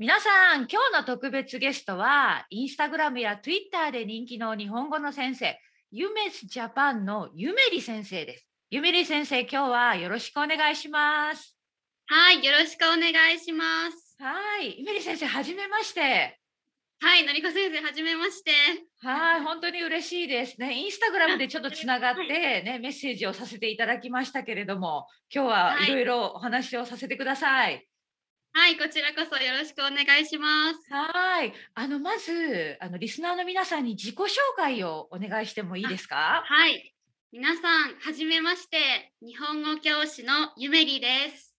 皆さん、今日の特別ゲストは、インスタグラムやツイッターで人気の日本語の先生、ユメスジャパンのゆめり先生です。ゆめり先生、今日はよろしくお願いします。はい、よろしくお願いします。はい、ゆめり先生、はじめまして。はい、のりこ先生、はじめまして。はい、本当に嬉しいですね。インスタグラムでちょっとつながって、ね、メッセージをさせていただきましたけれども、今日ははいいろいろお話をさせてください。はい、こちらこそよろしくお願いします。はい、あのまずあのリスナーの皆さんに自己紹介をお願いしてもいいですか？はい、皆さん、はじめまして。日本語教師のゆめりです。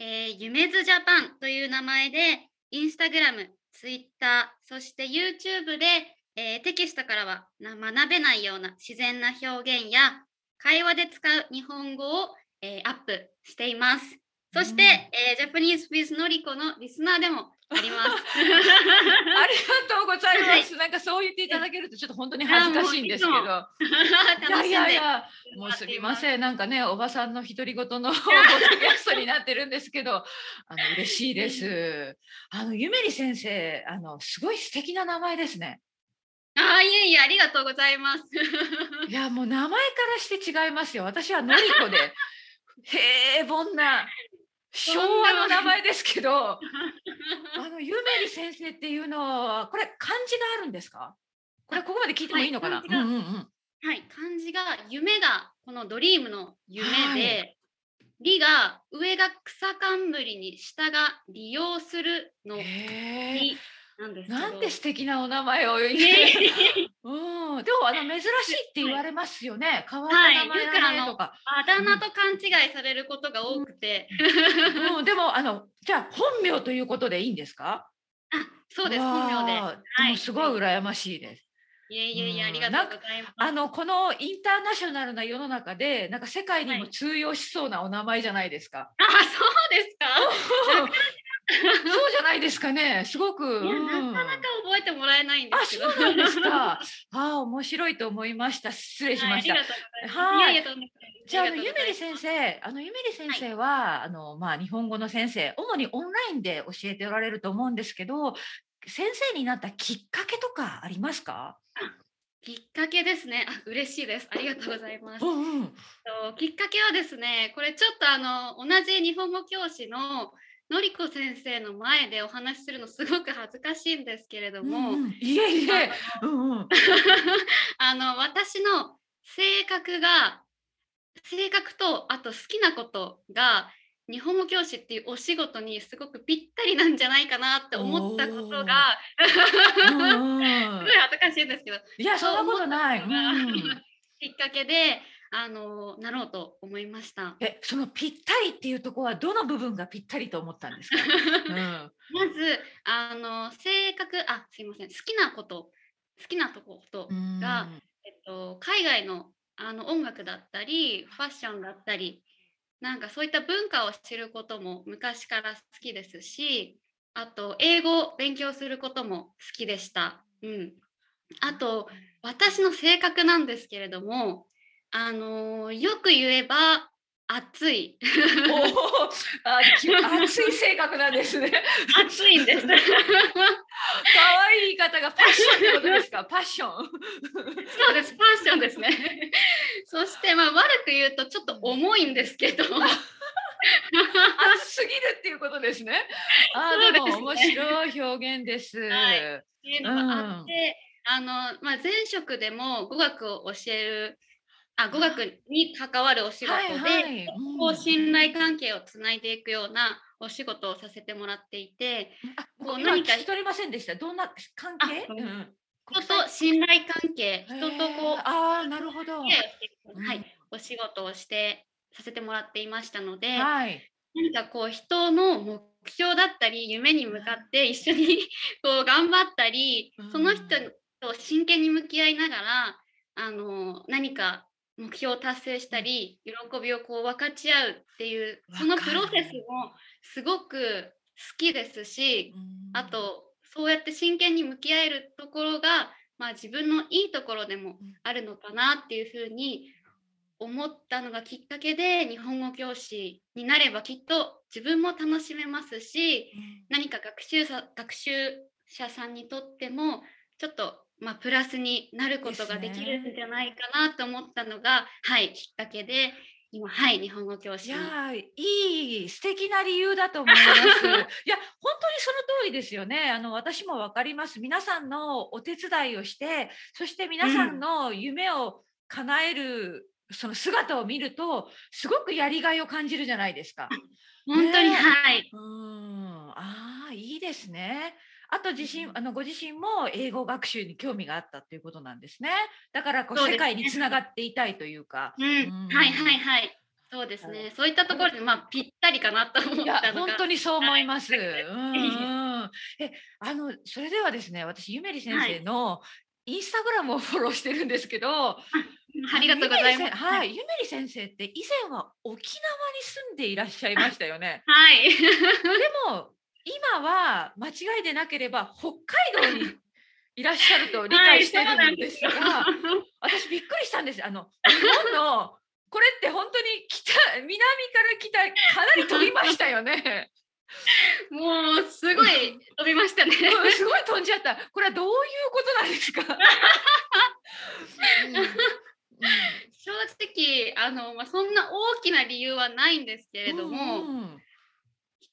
えー、ゆめずジャパンという名前で、インスタグラム、ツイッター、そして YouTube で、えーテキストからはな学べないような自然な表現や会話で使う日本語を、えーアップしています。そして、うんえージャパニーズ・ウィズ・のりこのリスナーでもあります。ありがとうございます。なんかそう言っていただけるとちょっと本当に恥ずかしいんですけど。いいやいや、もうすみません。なんかね、おばさんの独り言の ポッドキャストになってるんですけど、あの嬉しいです。あのゆめり先生、あのすごい素敵な名前ですね。あーいえいえ、ありがとうございます。いやもう名前からして違いますよ。私はのりこで平凡な昭和の名前ですけど、あのゆめり先生っていうのはこれ漢字があるんですか？これここまで聞いてもいいのかな？はい漢字がうんうんうん。はい、漢字が夢がこのドリームの夢で、はい理が上が草冠に下が利用するのなんです。なんて素敵なお名前を。えうん。でもあの珍しいって言われますよね。変わったはい名前だねとか。あだ名と勘違いされることが多くて、うん。でもあのじゃあ本名ということでいいんですか？あそうです、本名で。わあでもすごい羨ましいです。いえいえいえ、うんありがとうございます。あのこのインターナショナルな世の中でなんか世界にもはい通用しそうなお名前じゃないですか。あ、そうですか？そうじゃないですかね。すごく。うんなかなか覚えてもらえないんであ、すけど。そうなんですか。ああ、面白いと思いました。失礼しました。はいじゃあ、あのゆめり先生、あのゆめり先生は、あのまあ日本語の先生、主にオンラインで教えておられると思うんですけど、先生になったきっかけとかありますか？きっかけですね。あ、嬉しいです。ありがとうございます。うんうん。ときっかけはですね、これちょっとあの同じ日本語教師ののりこ先生の前でお話しするのすごく恥ずかしいんですけれども、うんうんいえいえ。うんうん。あの私の性格が性格とあと好きなことが日本語教師っていうお仕事にすごくぴったりなんじゃないかなって思ったことが すごい恥ずかしいんですけどいや、そんなことない。きっかけであのなろうと思いました。え、そのぴったりっていうところはどの部分がぴったりと思ったんですか？うん。まずあの性格あすいません好きなこと好きなとことうんが、えっと、海外のあの音楽だったりファッションだったりなんかそういった文化を知ることも昔から好きですしあと英語を勉強することも好きでした。うん、あと私の性格なんですけれどもあのよく言えば熱いおお、あ、き熱 い性格なんですね。熱いんです。可愛い言い方がパッションってことですか？パッション。そうです、ファッションですね。そして、まあ、悪く言うと、ちょっと重いんですけど。熱すぎるっていうことですね。あですねでも面白い表現です。はいっていうのがあって、あの、まあ、前職でも語学を教える。あ、語学に関わるお仕事で、はいはい。信頼関係をつないでいくようなお仕事をさせてもらっていて、あ、こう今何か聞き取れませんでした。どんな関係？人と信頼関係、人とこう、ああ、なるほど。はい、お仕事をしてさせてもらっていましたので、はい。何かこう人の目標だったり夢に向かって一緒に こう頑張ったり、うん。その人と真剣に向き合いながらあの何か目標を達成したり喜びをこう分かち合うっていうそのプロセスもすごく好きですしうん。あとそうやって真剣に向き合えるところが、まあ、自分のいいところでもあるのかなっていうふうに思ったのがきっかけで日本語教師になればきっと自分も楽しめますし何か学習者学習者さんにとってもちょっとまあ、プラスになることができるんじゃないかなと思ったのが、はいきっかけで今はい日本語教師いやいい素敵な理由だと思います。いや本当にその通りですよね。あの私もわかります。皆さんのお手伝いをしてそして皆さんの夢を叶える、うん、その姿を見るとすごくやりがいを感じるじゃないですか。本当に、ね、はい。うんああいいですね。あと自身あのご自身も英語学習に興味があったということなんですね。だからこう、世界につながっていたいというか。うん、うん、はいはいはい。そうですね。そういったところでまあぴったりかなと思ったのが。本当にそう思います。はい、うんえあのそれではですね、私ゆめり先生のインスタグラムをフォローしてるんですけど。ありがとうございます。はい、ゆめり先生って以前は沖縄に住んでいらっしゃいましたよね。はい。でも今は間違いでなければ北海道にいらっしゃると理解してるんですが、はい、私びっくりしたんです。あの日本のこれって本当に北南から北かなり飛びましたよね。もうすごい飛びましたね。すごい飛んじゃった。これはどういうことなんですか？正直あの、まあ、そんな大きな理由はないんですけれども、うんうん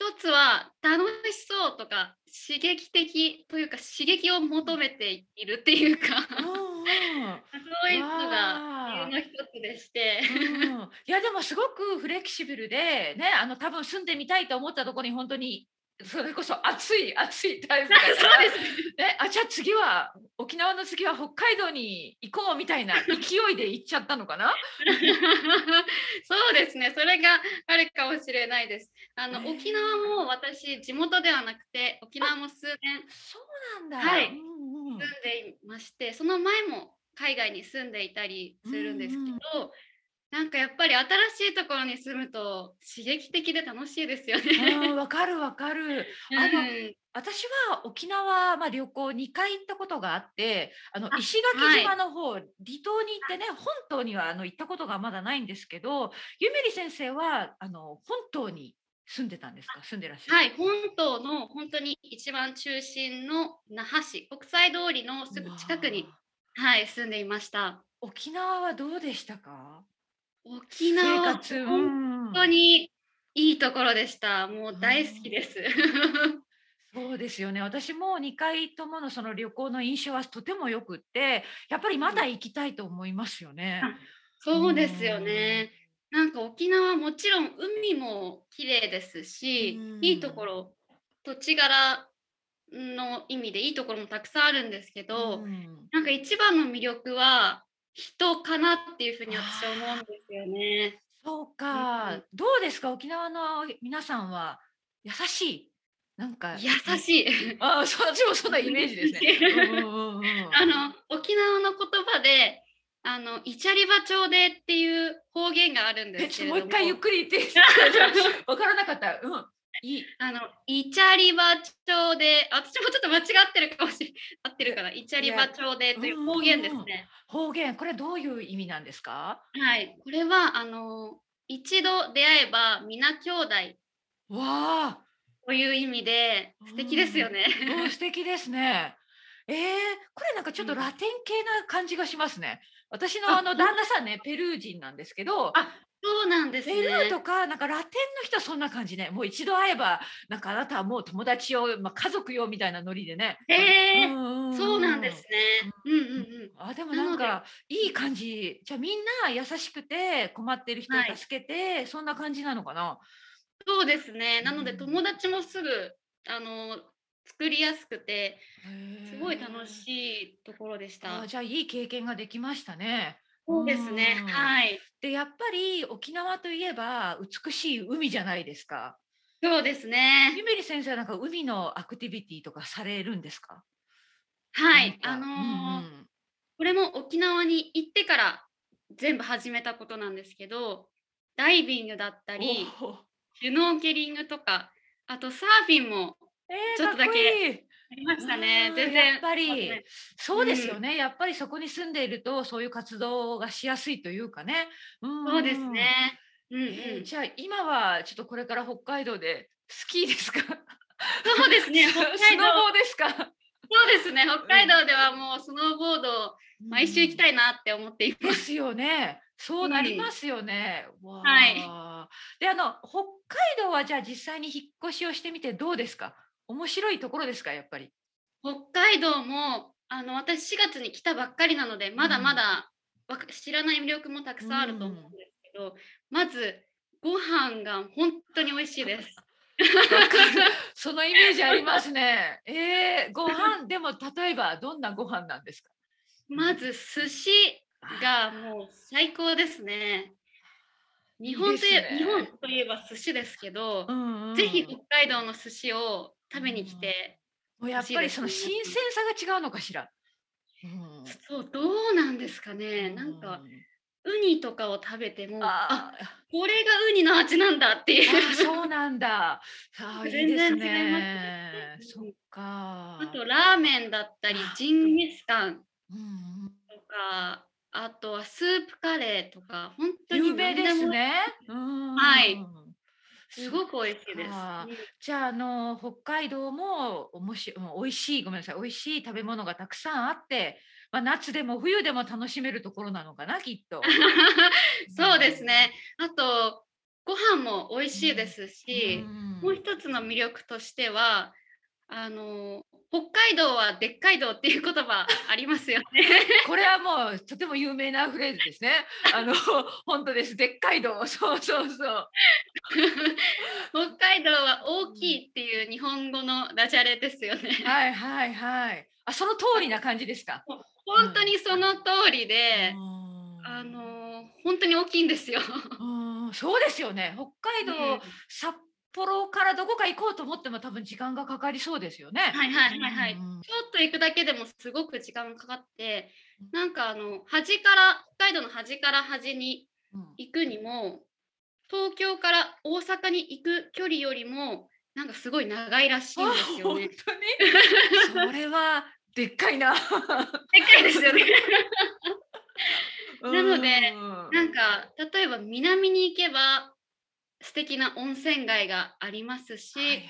一つは楽しそうとか刺激的というか刺激を求めているっていうか そういうのが理由の一つでして、うん、いやでもすごくフレキシブルでねあの多分住んでみたいと思ったところに本当にそれこそ暑い暑いタイプだから そうですね、あじゃあ次は沖縄の次は北海道に行こうみたいな勢いで行っちゃったのかな？そうですね。それがあるかもしれないです。あの、沖縄も私地元ではなくて沖縄も数年そうなんだ、はい、うんうん、住んでいましてその前も海外に住んでいたりするんですけど、うんうんなんかやっぱり新しいところに住むと刺激的で楽しいですよね。わかるわかる。あの、うん、私は沖縄、まあ、旅行2回行ったことがあってあの石垣島の方、はい、離島に行ってね本島にはあの行ったことがまだないんですけどゆめり先生はあの本島に住んでたんですか？住んでらっしゃるはい本島の本当に一番中心の那覇市国際通りのすぐ近くに、はい、住んでいました。沖縄はどうでしたか？沖縄は本当にいいところでした。もう大好きです。そうですよね。私も2回とものその旅行の印象はとてもよくって、やっぱりまだ行きたいと思いますよね。そうですよね。なんか沖縄もちろん海も綺麗ですし、いいところ土地柄の意味でいいところもたくさんあるんですけど、なんか一番の魅力は人かなっていうふうに私は思うんですよね。そうか、うん、どうですか？沖縄の皆さんは優しいなんか優しい。あ、私もそんなイメージですね。あの沖縄の言葉で。あのイチャリバ町でっていう方言があるんですけれども。もう一回ゆっくり言って。わからなかった。うん。いあのイチャリバ町で私もちょっと間違ってるかもしれ 合ってるかな。イチャリバ町でという方言ですね。方言。これどういう意味なんですか？はい。これはあの一度出会えば皆兄弟わあ。という意味で素敵ですよね。うん、素敵ですね。えー、これなんかちょっとラテン系な感じがしますね。私のあの旦那さんねペルー人なんですけどあそうなんです、ね、ペルーとかなんかラテンの人はそんな感じね。もう一度会えばなんかあなたはもう友達を、まあ、家族よみたいなノリでね。えー、そうなんですね、うんうんうん、あでもなんかいい感じ。じゃあみんな優しくて困ってる人を助けて、はい、そんな感じなのかな？そうですね。なので友達もすぐあの作りやすくてすごい楽しいところでした。じゃあいい経験ができましたねそうですね。はい。で、やっぱり沖縄といえば美しい海じゃないですか。そうですね。ゆめり先生はなんか海のアクティビティとかされるんですか？はい。あのーうんうん、これも沖縄に行ってから全部始めたことなんですけど、ダイビングだったり、シュノーケリングとか、あとサーフィンもちょっとだけありましたね。全然。やっぱり、そうですよね、うん、やっぱりそこに住んでいると、そういう活動がしやすいというかね。うん、そうですね。うんうん。えーじゃあ今はちょっとこれから北海道でスキーですか？そうですね。ス北海道。ノボーですか？そうですね。北海道ではもうスノーボードを毎週行きたいいなって思っています。ですよね。そうなりますよね、はい。であの北海道はじゃあ実際に引っ越しをしてみてどうですか？面白いところですかやっぱり？北海道もあの私4月に来たばっかりなのでまだまだわか知らない魅力もたくさんあると思うんですけど、まずご飯が本当に美味しいです。そのイメージありますね。えー、ご飯？でも例えばどんなご飯なんですか？まず寿司がもう最高ですね。日本といえいいですね日本といえば寿司ですけど、うんうんぜひ北海道の寿司を食べに来て、もうやっぱりその新鮮さが違うのかしら。うん。そうどうなんですかね、なんかウニとかを食べてもああこれがウニの味なんだっていう。そうなんだ。全然違いますね。うんそっか。あとラーメンだったりジンギスカン。とかあとはスープカレーとか本当に有名ですね。うん。はいすごく美味しいです。じゃあ、あの北海道もおもし美味しいごめんなさい美味しい食べ物がたくさんあって、まあ、夏でも冬でも楽しめるところなのかなきっと。そうですね。あとご飯も美味しいですし、うんもう一つの魅力としてはあの北海道はでっかい道っていう言葉ありますよね。これはもうとても有名なフレーズですね。あの 本当です。でっかい道。そうそうそう。北海道は大きいっていう日本語のダジャレですよね。はいはいはい。あその通りな感じですか？本当にその通りで、うんあの本当に大きいんですよ。うんそうですよね。北海道、うん札幌からどこか行こうと思っても多分時間がかかりそうですよね。はいはいはいはい。うんちょっと行くだけでもすごく時間がかかって、なんかあの端から北海道の端から端にうん行くにも東京から大阪に行く距離よりもなんかすごい長いらしいんですよね。あ本当に？それはでっかいな。でっかいですよね。なのでうんなんか例えば南に行けば素敵な温泉街がありますし、はいはい。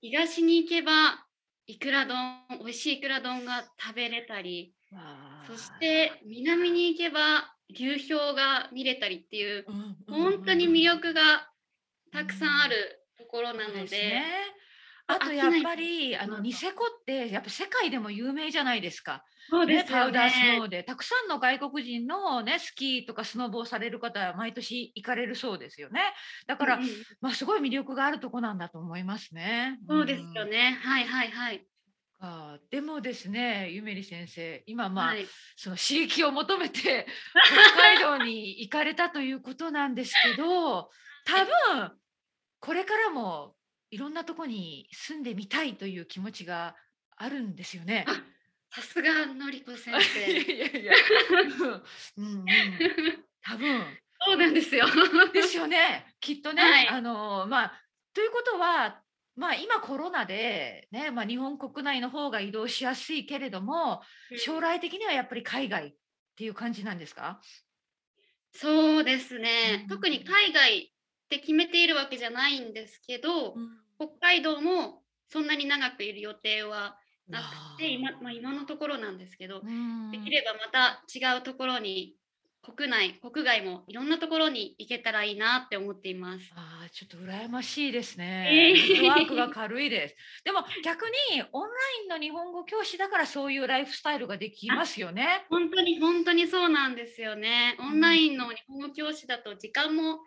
東に行けばいくら丼美味しいいくら丼が食べれたりそして南に行けば流氷が見れたりっていううんうん本当に魅力がたくさんあるところなので、ですね。あと飽きないやっぱりあのうんニセコってやっぱ世界でも有名じゃないですか。そうね、パウダースノーでたくさんの外国人のねスキーとかスノボをされる方は毎年行かれるそうですよね。だから、うんうんまあすごい魅力があるとこなんだと思いますね。そうですよんね。はいはいはい。あでもですねゆめり先生今まあ、はい、その刺激を求めて北海道に行かれたということなんですけど多分これからもいろんなとこに住んでみたいという気持ちがあるんですよね。あさすがのりこ先い生。やいやいや、うんうん、多分そうなんですよ。ですよねきっとね。はいあのまあということはまあ今コロナでね、まあ、日本国内の方が移動しやすいけれども将来的にはやっぱり海外っていう感じなんですか、そうですねうん。特に海外って決めているわけじゃないんですけど、北海道もそんなに長くいる予定はなくて、今まあ、今のところなんですけど、うんできればまた違うところに国内国外もいろんなところに行けたらいいなって思っています。ああ、ちょっと羨ましいですえね。ーフットワークが軽いです。でも逆にオンラインの日本語教師だからそういうライフスタイルができますよね。本当に本当にそうなんですよね。オンラインの日本語教師だと時間も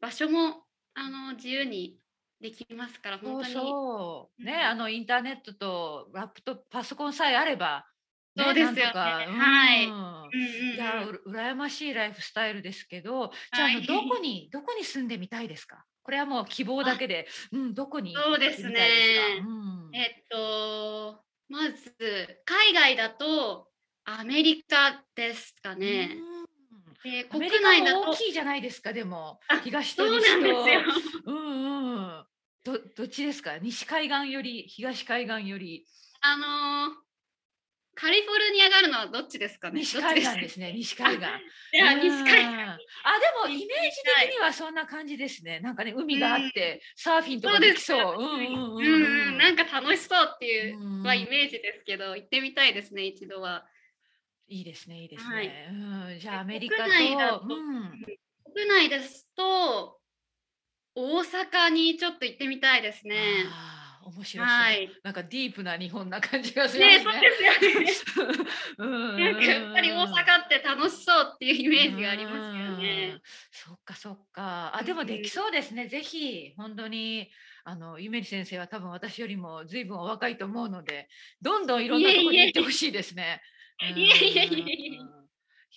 場所もあの自由にできますからそう本当に。そう。ね、うん。あのインターネットとラップトップ、パソコンさえあれば、ね、そうですよね。はい。うんうんうん。や、う羨ましいライフスタイルですけど、じゃあ、どこに、どこに住んでみたいですか？これはもう希望だけで、うん、どこにそうですね。うん。えっとまず海外だとアメリカですかね。国内だと大きいじゃないですか、でもあ。東とそう西と。なんですよ。うんうん。ど、どっちですか？西海岸より、東海岸より。あのーカリフォルニアがあるのはどっちですかね？西海岸ですね、西海岸。いや、西海岸。あ、でもイメージ的にはそんな感じですね。なんかね、海があって、サーフィンとかできそう。うんうんううんんうん、なんか楽しそうっていううんはイメージですけど、行ってみたいですね、一度は。いいですね、いいですはいね。うん、じゃあアメリカと、国内だとうん、国内ですと、大阪にちょっと行ってみたいですね。あー面白そう、はい。なんかディープな日本な感じがすね。ね、そうですよね。やっぱり大阪って楽しそうっていうイメージがありますようねん。。そっかそっか。あでもできそうですね。ぜひ本当にあのゆめり先生は多分私よりも随分お若いと思うので、どんどんいろんなところに行ってほしいですね。いえいえいえいえうん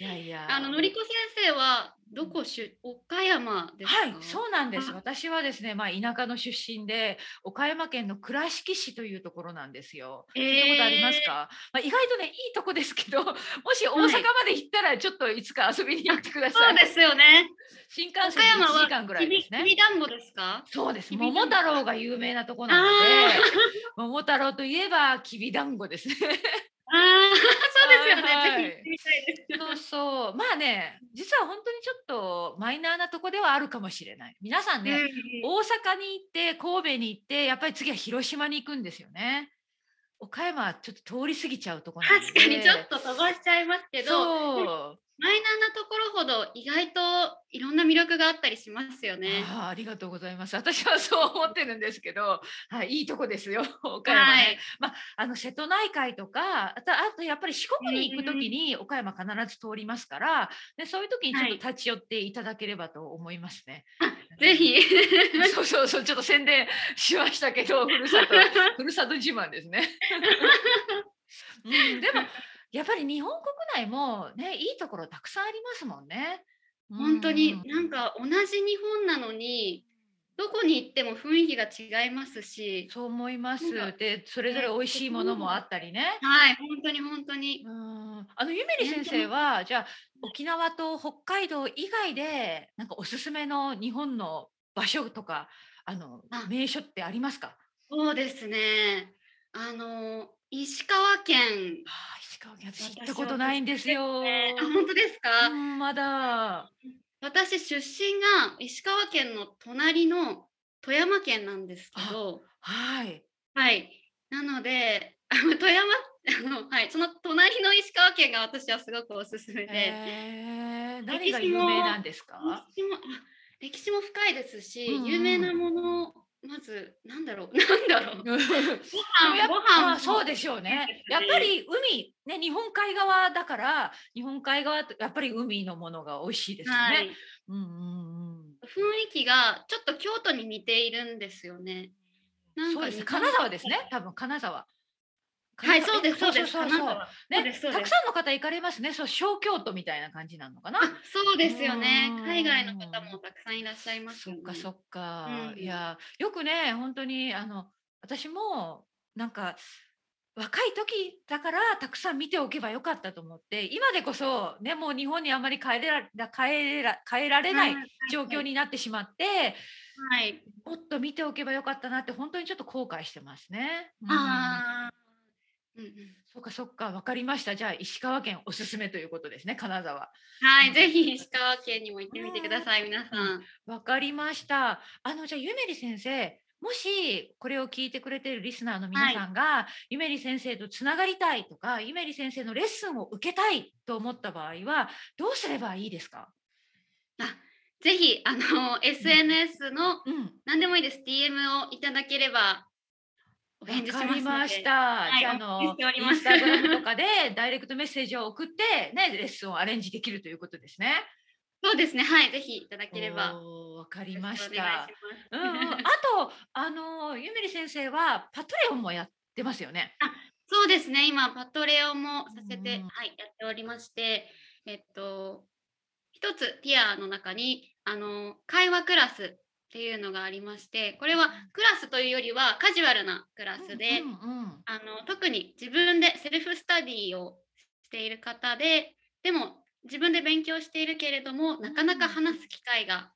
いやいや。あののりこ先生はどこ出岡山ですか？はい、そうなんです。あ私はですね、まあ田舎の出身で岡山県の倉敷市というところなんですよ。え聞いたことありますか？まあ意外とねいいとこですけど、もし大阪まで行ったらちょっといつか遊びに行ってください。そうですよね。新幹線で1時間はぐらいですねき。びだんごですか？そうです。桃太郎が有名なとこなので、桃太郎といえばきびだんごですね。ああ、そうですよね。はいぜひ行ってみたいです。そうそう。まあね、実は本当にちょっとマイナーなとこではあるかもしれない。皆さんね、うん大阪に行って神戸に行ってやっぱり次は広島に行くんですよね。岡山はちょっと通り過ぎちゃうところなんで。確かにちょっと飛ばしちゃいますけど、そう。マイナーなところほど意外といろんな魅力があったりしますよね。ああありがとうございます。私はそう思ってるんですけど、はい、いいとこですよ、岡山ね。はいまあ、あの瀬戸内海とか、あとあとやっぱり四国に行くときに岡山必ず通りますから、でそういうときにちょっと立ち寄っていただければと思いますね。ぜひ。そうそうちょっと宣伝しましたけど、ふるさと、ふるさと自慢ですね。うん、でも、やっぱり日本国内もね、いいところたくさんありますもんね。本当にうんなんか同じ日本なのにどこに行っても雰囲気が違いますし、そう思います。で、それぞれ美味しいものもあったりね。はい、本当に本当に。うん、あのゆめり先生は、じゃあ沖縄と北海道以外で、なんかおすすめの日本の場所とか、あのあ名所ってありますか？そうですね。あの石川県。ああ、石川県、私行ったことないんですよ。あ本当ですか？うん、まだ。私出身が石川県の隣の富山県なんですけど、はい。はい。なので、富山あのはい、その隣の石川県が私はすごくおすすめで、えー、何が有名なんですか？歴史もあ歴史も深いですし、うんうん有名なものまずなんだろう なんだろう ごでもやっぱ飯ご飯そうでしょうね。やっぱり海ね日本海側だから日本海側とやっぱり海のものが美味しいですよね。はい、うんうんうん。雰囲気がちょっと京都に似ているんですよね。なんそうです。金沢ですね。多分金沢。はい、そうです、そうです。そうそうそう。たくさんの方行かれますね。そう小京都みたいな感じなのかな。あ、そうですよねうん。海外の方もたくさんいらっしゃいますよね。そっかそっか、うんいやよくね本当にあの私もなんか若い時だからたくさん見ておけばよかったと思って今でこそねもう日本にあまり帰れら帰ら帰られない状況になってしまって、はい。もっと見ておけばよかったなって本当にちょっと後悔してますね。うんああ。うんうん。そっかそっか分かりましたじゃあ石川県おすすめということですね金沢。はい、ぜひ石川県にも行ってみてください、皆さん。わかりました。あのじゃあゆめり先生、もしこれを聞いてくれているリスナーの皆さんが、ゆめり先生とつながりたいとか、ゆめり先生のレッスンを受けたいと思った場合はどうすればいいですか？あ、ぜひあの SNS のうん。何でもいいです。DM をいただければおわ返事しました。いじゃああのインスタグラムとかで ダイレクトメッセージを送ってねレッスンをアレンジできるということですね。そうですね。はい、ぜひいただければ。わかりましたうんうん、あとあのゆめり先生はパトレオンもやってますよね。そうですね。今パトレオもさせて、うんはいやっておりまして、えっと一つティアの中にあの会話クラスっていうのがありまして、これはクラスというよりはカジュアルなクラスで、うんうんうんあの特に自分でセルフスタディをしている方ででも自分で勉強しているけれどもなかなか話す機会が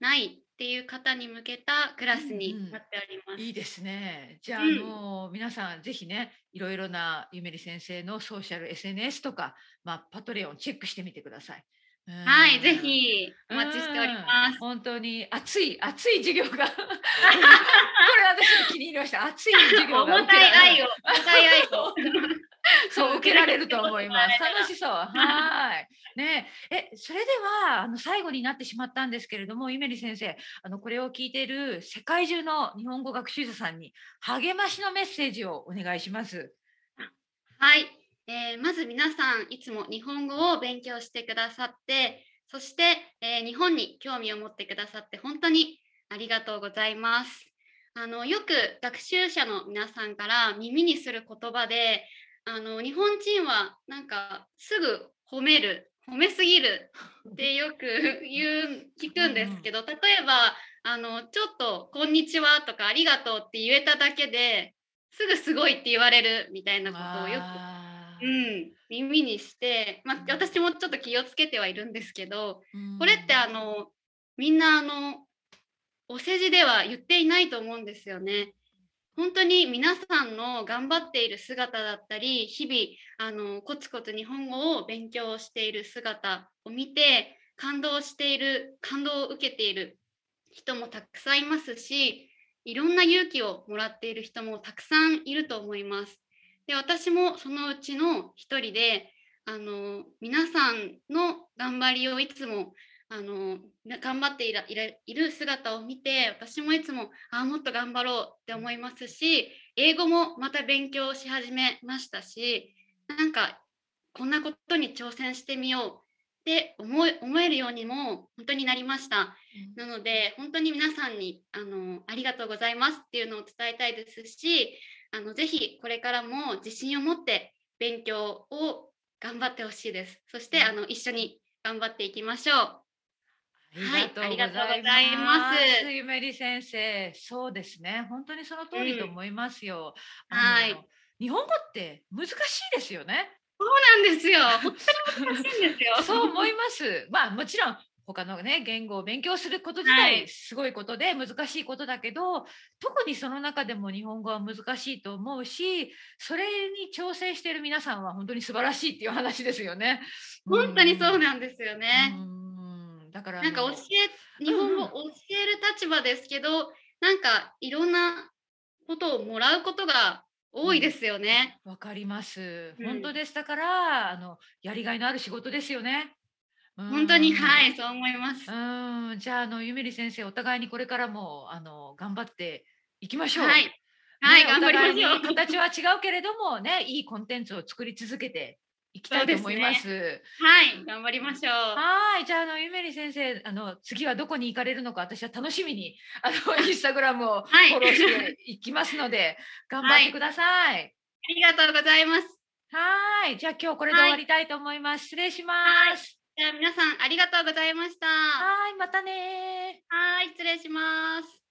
ないっていう方に向けたクラスになっております。いいですね。じゃあ、うんあの皆さんぜひね、いろいろなゆめり先生のソーシャル SNS とか、まあパトレオンチェックしてみてください。うんはい、ぜひお待ちしておりまうんす。本当に熱い熱い授業が これ私気に入りました。熱い授業が 重たい愛を、重たい愛を。そう受けられると思います。楽しそう。はい。ねえ、えそれではあの最後になってしまったんですけれども、ゆめり先生、あのこれを聞いている世界中の日本語学習者さんに励ましのメッセージをお願いします。はい、えーまず皆さんいつも日本語を勉強してくださってそして、えー日本に興味を持ってくださって本当にありがとうございます。あのよく学習者の皆さんから耳にする言葉であの日本人はなんかすぐ褒める褒めすぎるってよく 言う聞くんですけど例えばあのちょっと「こんにちは」とか「ありがとう」って言えただけですぐすごいって言われるみたいなことをよく、うん、耳にして、まあ、私もちょっと気をつけてはいるんですけどうんこれってあのみんなあのお世辞では言っていないと思うんですよね。本当に皆さんの頑張っている姿だったり日々あのコツコツ日本語を勉強している姿を見て感動している感動を受けている人もたくさんいますしいろんな勇気をもらっている人もたくさんいると思います。で私もそのうちの一人であの皆さんの頑張りをいつもあのな頑張っている姿を見て私もいつもあもっと頑張ろうって思いますし英語もまた勉強し始めましたしなんかこんなことに挑戦してみようって思え思えるようにも本当になりました。なので本当に皆さんにあのありがとうございますっていうのを伝えたいですしあのぜひこれからも自信を持って勉強を頑張ってほしいです。そしてあの一緒に頑張っていきましょう。はいありがとうございま。ますすゆめり先生、そうですね。本当にその通りと思いますよ。うんはい日本語って難しいですよね。そうなんですよ。本当に難しいんですよ。そう思います。まあもちろん他のね言語を勉強すること自体はいすごいことで難しいことだけど、特にその中でも日本語は難しいと思うしそれに挑戦している皆さんは本当に素晴らしいっていう話ですよね。本当にそうね。なんですよね。うんだからなんか教え日本語を教える立場ですけど、なんかいろんなことをもらうことが多いですよね。わかります。うん本当です。だからあのやりがいのある仕事ですよね。本当にうんはいそう思います。うん、じゃああのゆめり先生お互いにこれからもあの頑張っていきましょう。はいはい、ね頑張りましょう形は違うけれどもね、いいコンテンツを作り続けていきたいと思います。はい、頑張りましょう。はい、じゃああのゆめり先生、あの次はどこに行かれるのか私は楽しみにあの インスタグラムをはいフォローしていきますので、頑張ってください。ありがとうございます。はい、じゃあ今日これで終わりたいと思います。失礼します。じゃあ皆さんありがとうございました。はい、またねはい、失礼します。